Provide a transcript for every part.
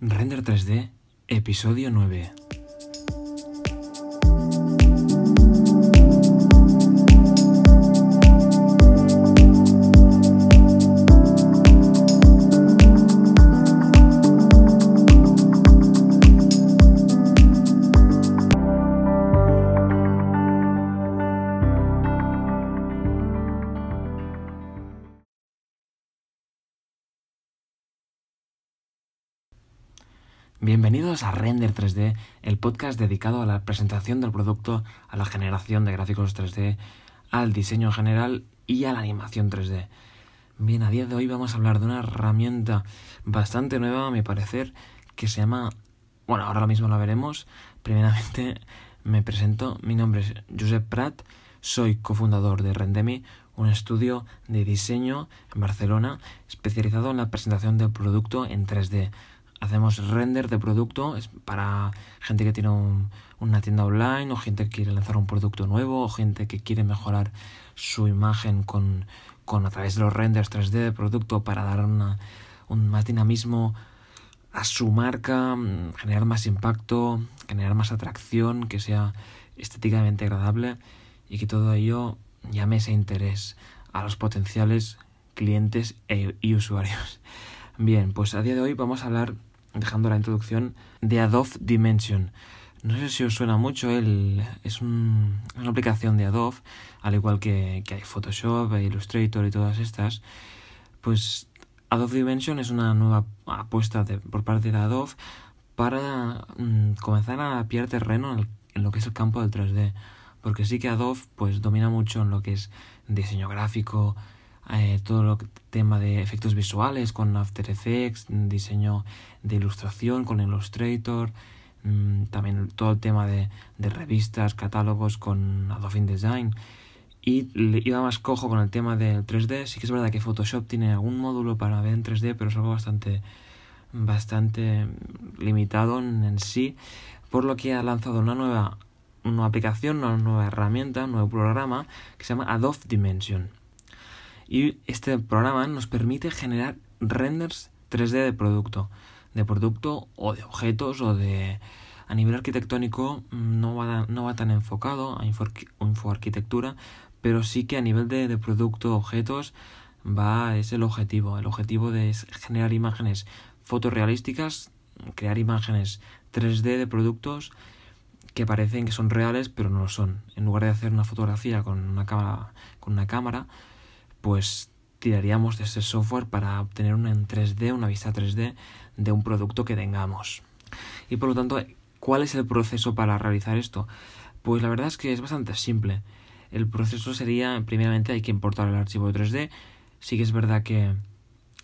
Render 3D, episodio 9. Bienvenidos a Render 3D, el podcast dedicado a la presentación del producto, a la generación de gráficos 3D, al diseño en general y a la animación 3D. Bien, a día de hoy vamos a hablar de una herramienta bastante nueva, a mi parecer, que se llama... Bueno, ahora mismo la veremos. Primeramente me presento, mi nombre es Josep Prat, soy cofundador de Rendemi, un estudio de diseño en Barcelona especializado en la presentación del producto en 3D hacemos render de producto es para gente que tiene una tienda online o gente que quiere lanzar un producto nuevo o gente que quiere mejorar su imagen con, con a través de los renders 3D de producto para dar una, un más dinamismo a su marca, generar más impacto, generar más atracción, que sea estéticamente agradable y que todo ello llame ese interés a los potenciales clientes e, y usuarios. Bien, pues a día de hoy vamos a hablar dejando la introducción de Adobe Dimension. No sé si os suena mucho, el, es una aplicación de Adobe, al igual que, que hay Photoshop, Illustrator y todas estas. Pues Adobe Dimension es una nueva apuesta por parte de Adobe para mm, comenzar a pillar terreno en, en, lo que es el campo del 3D. Porque sí que Adobe pues domina mucho en lo que es diseño gráfico, eh, todo lo tema de efectos visuales con After Effects, diseño de ilustración con Illustrator, mm, también todo el tema de, revistas, catálogos con Adobe InDesign. Y iba más cojo con el tema del 3D. Sí que es verdad que Photoshop tiene algún módulo para ver en 3D, pero es algo bastante, bastante limitado en, sí. Por lo que ha lanzado una nueva, una aplicación, una nueva herramienta, un nuevo programa que se llama Adobe Dimension y este programa nos permite generar renders 3D de producto, de producto o de objetos o de... A nivel arquitectónico mm, no va, no va tan enfocado a infoarquitectura, pero sí que a nivel de, de producto, objetos, va, es el objetivo. El objetivo de es generar imágenes fotorrealísticas, crear imágenes 3D de productos que parecen que son reales, pero no lo son. En lugar de hacer una fotografía con una cámara, con una cámara pues tiraríamos de ese software para obtener una en 3D, una vista 3D de un producto que tengamos. Y por lo tanto, ¿cuál es el proceso para realizar esto? Pues la verdad es que es bastante simple. El proceso sería, primeramente hay que importar el archivo 3D. Sí que es verdad que,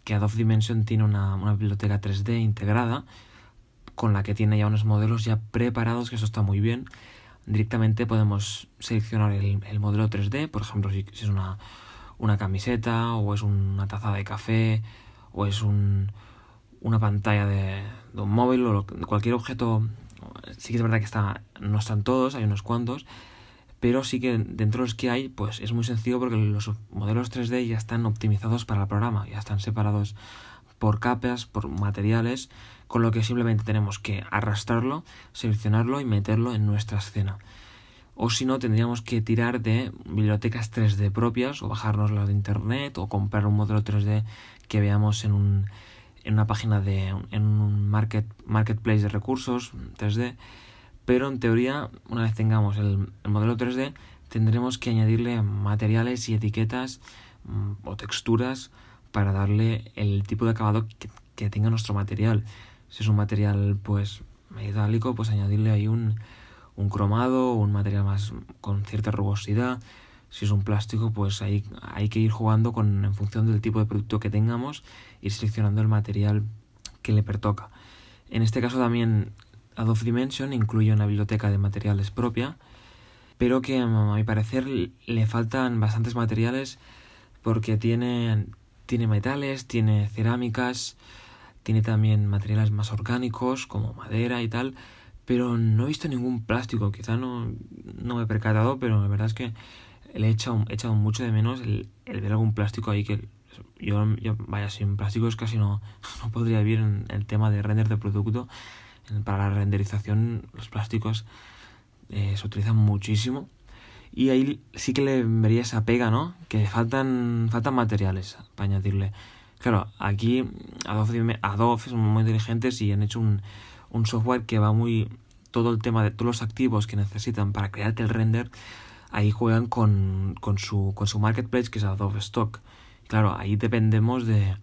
que Adobe Dimension tiene una, una biblioteca 3D integrada con la que tiene ya unos modelos ya preparados, que eso está muy bien. Directamente podemos seleccionar el, el modelo 3D, por ejemplo, si es una, una camiseta o es una taza de café o es un, una pantalla de, un móvil o cualquier objeto. Sí que es verdad que está, no están todos, hay unos cuantos, pero sí que dentro de los que hay, pues es muy sencillo porque los modelos 3D ya están optimizados para el programa, ya están separados por capas, por materiales, con lo que simplemente tenemos que arrastrarlo, seleccionarlo y meterlo en nuestra escena o si no tendríamos que tirar de bibliotecas 3D propias o bajarnoslas de internet o comprar un modelo 3D que veamos en, un, en una página de en un market, marketplace de recursos 3D pero en teoría una vez tengamos el, el modelo 3D tendremos que añadirle materiales y etiquetas mm, o texturas para darle el tipo de acabado que, que tenga nuestro material. Si es un material pues metálico pues añadirle ahí un un cromado un material más con cierta rugosidad. Si es un plástico, pues hay, hay que ir jugando con, en función del tipo de producto que tengamos, ir seleccionando el material que le pertoca. En este caso también Adobe Dimension incluye una biblioteca de materiales propia, pero que a mi parecer le faltan bastantes materiales porque tiene, tiene metales, tiene cerámicas, tiene también materiales más orgánicos como madera y tal, pero no he visto ningún plástico. Quizá no, no me he percatado, pero la verdad es que le he echado, he echado mucho de menos el, ver algún plástico ahí que Yo, vaya, sin plásticos casi no, no podría vivir en el tema de render de producto. Para la renderización los plásticos eh, se utilizan muchísimo. Y ahí sí que le vería esa pega, ¿no? Que faltan, faltan materiales para añadirle. Claro, aquí Adobe, Adobe son muy inteligentes y han hecho un, un software que va muy... Todo el tema de todos los activos que necesitan para crearte el render, ahí juegan con, con, su, con su marketplace que es Adobe Stock. Claro, ahí dependemos de,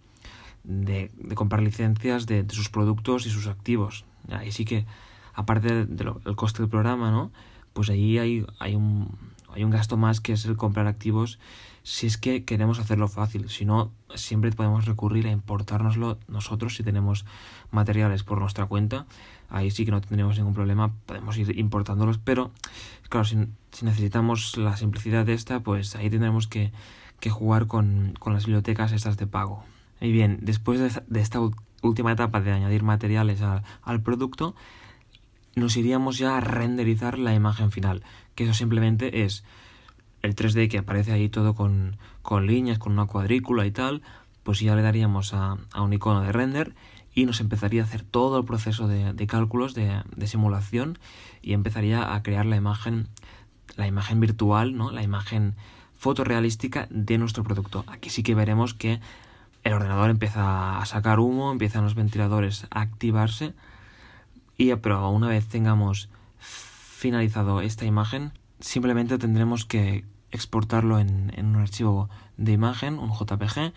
de, comprar licencias de, sus productos y sus activos. Ahí sí que, aparte del coste del programa, ¿no? Pues ahí hay, hay, un, hay un gasto más que es el comprar activos si es que queremos hacerlo fácil. Si no, siempre podemos recurrir a importárnoslo nosotros si tenemos materiales por nuestra cuenta. Ahí sí que no tendremos ningún problema, podemos ir importándolos, pero claro, si, si necesitamos la simplicidad de esta, pues ahí tendremos que, jugar con, las bibliotecas estas de pago. Y bien, después de esta, última etapa de añadir materiales al, al producto, nos iríamos ya a renderizar la imagen final, que eso simplemente es el 3D que aparece ahí todo con, con líneas, con una cuadrícula y tal, pues ya le daríamos a, a, un icono de render y nos empezaría a hacer todo el proceso de, de cálculos de, de, simulación y empezaría a crear la imagen, la imagen virtual, ¿no? la imagen fotorrealística de nuestro producto. Aquí sí que veremos que el ordenador empieza a sacar humo, empiezan los ventiladores a activarse y pero una vez tengamos finalizado esta imagen, simplemente tendremos que exportarlo en, un archivo de imagen, un JPG,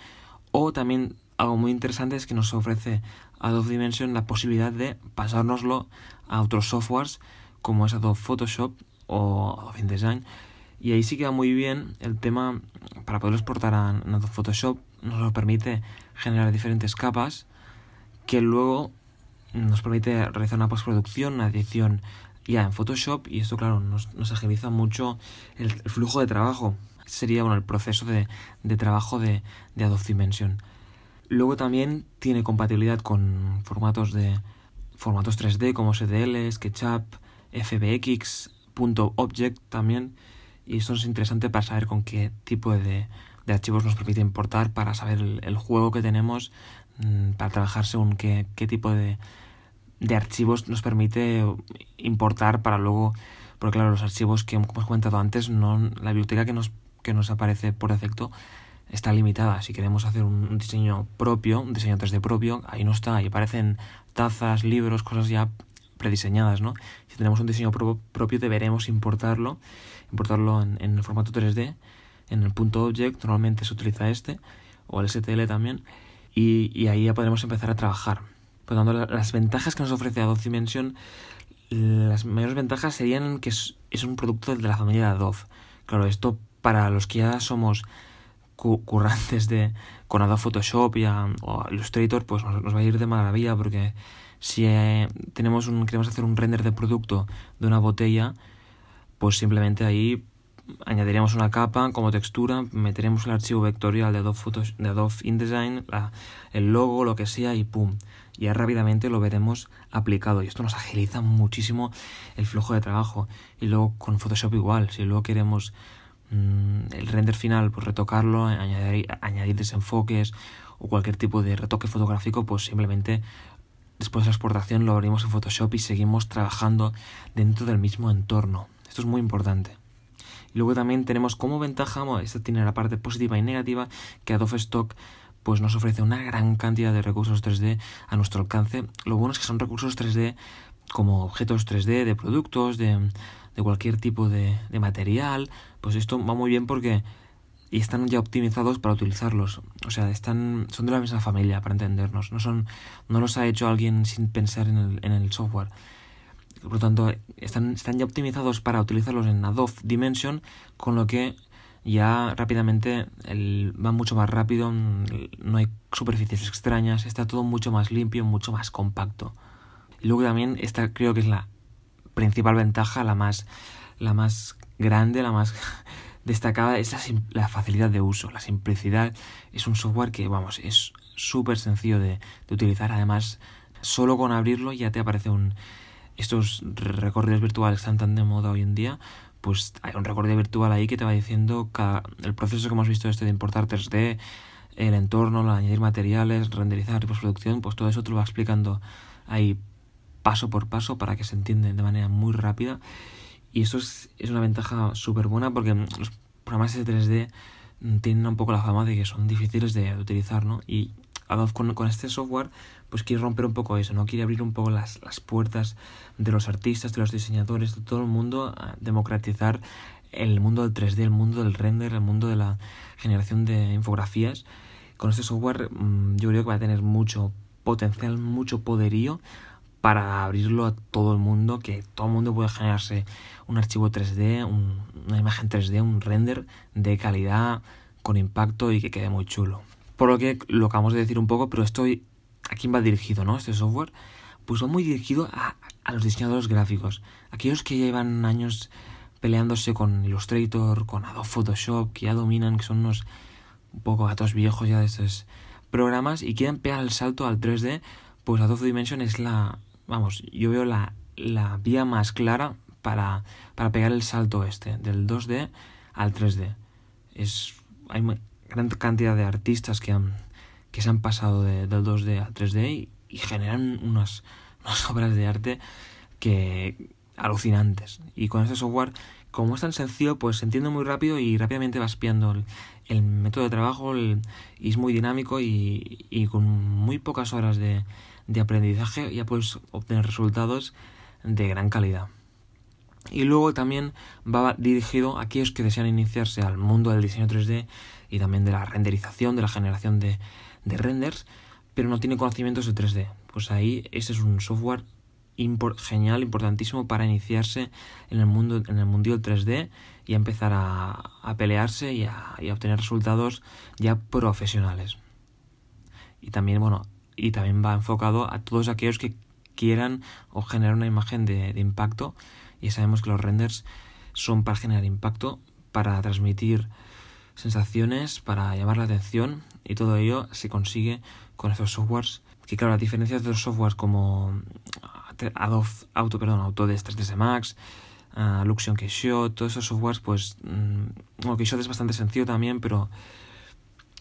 o también algo muy interesante es que nos ofrece Adobe Dimension la posibilidad de pasárnoslo a otros softwares como es Adobe Photoshop o Adobe InDesign. Y ahí sí queda muy bien el tema para poder exportar a Adobe Photoshop, nos permite generar diferentes capas que luego nos permite realizar una postproducción, una edición ya en Photoshop y esto claro nos, nos agiliza mucho el, flujo de trabajo. sería bueno, el proceso de, de trabajo de, de, Adobe Dimension. Luego también tiene compatibilidad con formatos de formatos 3D como SDL, SketchUp, FBX, .object también y esto es interesante para saber con qué tipo de, de archivos nos permite importar para saber el, el juego que tenemos mmm, para trabajar según qué, qué tipo de, de archivos nos permite importar para luego, porque claro, los archivos que hemos comentado antes, no, la biblioteca que nos, que nos aparece por defecto está limitada. Si queremos hacer un diseño propio, un diseño 3D propio, ahí no está, ahí aparecen tazas, libros, cosas ya prediseñadas, ¿no? Si tenemos un diseño pro propio deberemos importarlo, importarlo en, en el formato 3D, en el punto object, normalmente se utiliza este, o el STL también, y, y ahí ya podremos empezar a trabajar. Por lo tanto, las ventajas que nos ofrece Adobe Dimension, las mayores ventajas serían que es, un producto de la familia de Adobe. Claro, esto para los que ya somos currantes de con Adobe Photoshop y a, o Illustrator, pues nos, nos, va a ir de maravilla porque si eh, tenemos un, queremos hacer un render de producto de una botella, pues simplemente ahí añadiríamos una capa como textura, meteremos el archivo vectorial de Adobe, Photoshop, de Adobe InDesign, la, el logo, lo que sea, y pum, ya rápidamente lo veremos aplicado. Y esto nos agiliza muchísimo el flujo de trabajo. Y luego con Photoshop igual, si luego queremos mmm, el render final, pues retocarlo, añadir, añadir desenfoques o cualquier tipo de retoque fotográfico, pues simplemente después de la exportación lo abrimos en Photoshop y seguimos trabajando dentro del mismo entorno. Esto es muy importante. Luego también tenemos como ventaja, esta tiene la parte positiva y negativa, que Adobe Stock pues nos ofrece una gran cantidad de recursos 3D a nuestro alcance. Lo bueno es que son recursos 3D como objetos 3D de productos, de, de cualquier tipo de, de, material. Pues esto va muy bien porque y están ya optimizados para utilizarlos. O sea, están son de la misma familia para entendernos. No son no los ha hecho alguien sin pensar en el, en el software. Por lo tanto, están, están ya optimizados para utilizarlos en Adobe Dimension, con lo que ya rápidamente el, va mucho más rápido, no hay superficies extrañas, está todo mucho más limpio, mucho más compacto. Y luego también esta creo que es la principal ventaja, la más, la más grande, la más destacada, es la, facilidad de uso, la simplicidad. Es un software que, vamos, es súper sencillo de utilizar. Además, solo con abrirlo ya te aparece un estos recorridos virtuales están tan de moda hoy en día, pues hay un recorrido virtual ahí que te va diciendo cada, el proceso que hemos visto este de importar 3D, el entorno, el añadir materiales, renderizar y postproducción, pues todo eso te lo va explicando ahí paso por paso para que se entienda de manera muy rápida. Y eso es, es una ventaja súper buena porque los programas de 3D tienen un poco la fama de que son difíciles de utilizar, ¿no? Y Adobe con, con, este software pues quiere romper un poco eso, ¿no? Quiere abrir un poco las, las puertas de los artistas, de los diseñadores, de todo el mundo, a democratizar el mundo del 3D, el mundo del render, el mundo de la generación de infografías. Con este software mm, yo creo que va a tener mucho potencial, mucho poderío para abrirlo a todo el mundo, que todo el mundo pueda generarse un archivo 3D, una imagen 3D, un render de calidad, con impacto y que quede muy chulo. Por lo que lo acabamos de decir un poco, pero estoy ¿a quién va dirigido, no? Este software, pues va muy dirigido a, a los diseñadores gráficos, aquellos que llevan años peleándose con Illustrator, con Adobe Photoshop, que ya dominan, que son unos un poco gatos viejos ya de estos programas y quieren pegar el salto al 3D, pues Adobe Dimension es la, vamos, yo veo la, la vía más clara para, para pegar el salto este, del 2D al 3D. Es, hay gran cantidad de artistas que, han, que se han pasado de, del 2D al 3D y, y generan unas, unas obras de arte que alucinantes. Y con este software como es tan sencillo, pues se entiende muy rápido y rápidamente vas piando el, método de trabajo y es muy dinámico y, con muy pocas horas de, de, aprendizaje ya puedes obtener resultados de gran calidad. Y luego también va dirigido a aquellos que desean iniciarse al mundo del diseño 3D y también de la renderización, de la generación de, de renders, pero no tienen conocimientos de 3D. Pues ahí ese es un software genial, importantísimo para iniciarse en el mundo en el mundial 3D y empezar a, a pelearse y a, a, obtener resultados ya profesionales. Y también, bueno, y también va enfocado a todos aquellos que quieran o generar una imagen de impacto. Y sabemos que los renders son para generar impacto, para transmitir sensaciones, para llamar la atención y todo ello se consigue con estos softwares que claro, a diferencia de los softwares como Adobe Auto, perdón, Autodesk 3ds Max, uh, Luxion Keyshot, todos esos softwares, pues, mmm, bueno, Keyshot es bastante sencillo también, pero,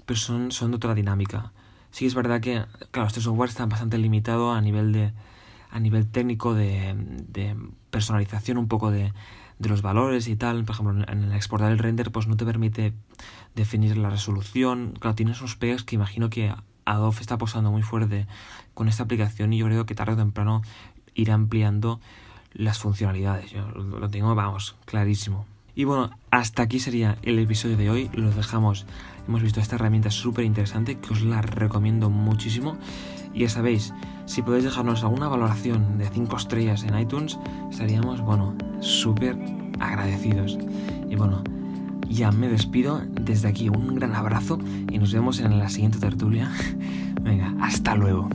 pero son, son de otra dinámica. Sí es verdad que, claro, este software está bastante limitado a nivel de a nivel técnico de, de personalización un poco de, de los valores y tal. Por ejemplo, en exportar el render, pues no te permite definir la resolución. Claro, tienes unos pegas que imagino que Adobe está apostando muy fuerte con esta aplicación y yo creo que tarde o temprano ir ampliando las funcionalidades. Lo tengo, vamos, clarísimo. Y bueno, hasta aquí sería el episodio de hoy. Lo dejamos. Hemos visto esta herramienta súper interesante que os la recomiendo muchísimo. Y ya sabéis, si podéis dejarnos alguna valoración de 5 estrellas en iTunes, estaríamos, bueno, súper agradecidos. Y bueno, ya me despido. Desde aquí un gran abrazo y nos vemos en la siguiente tertulia. Venga, hasta luego.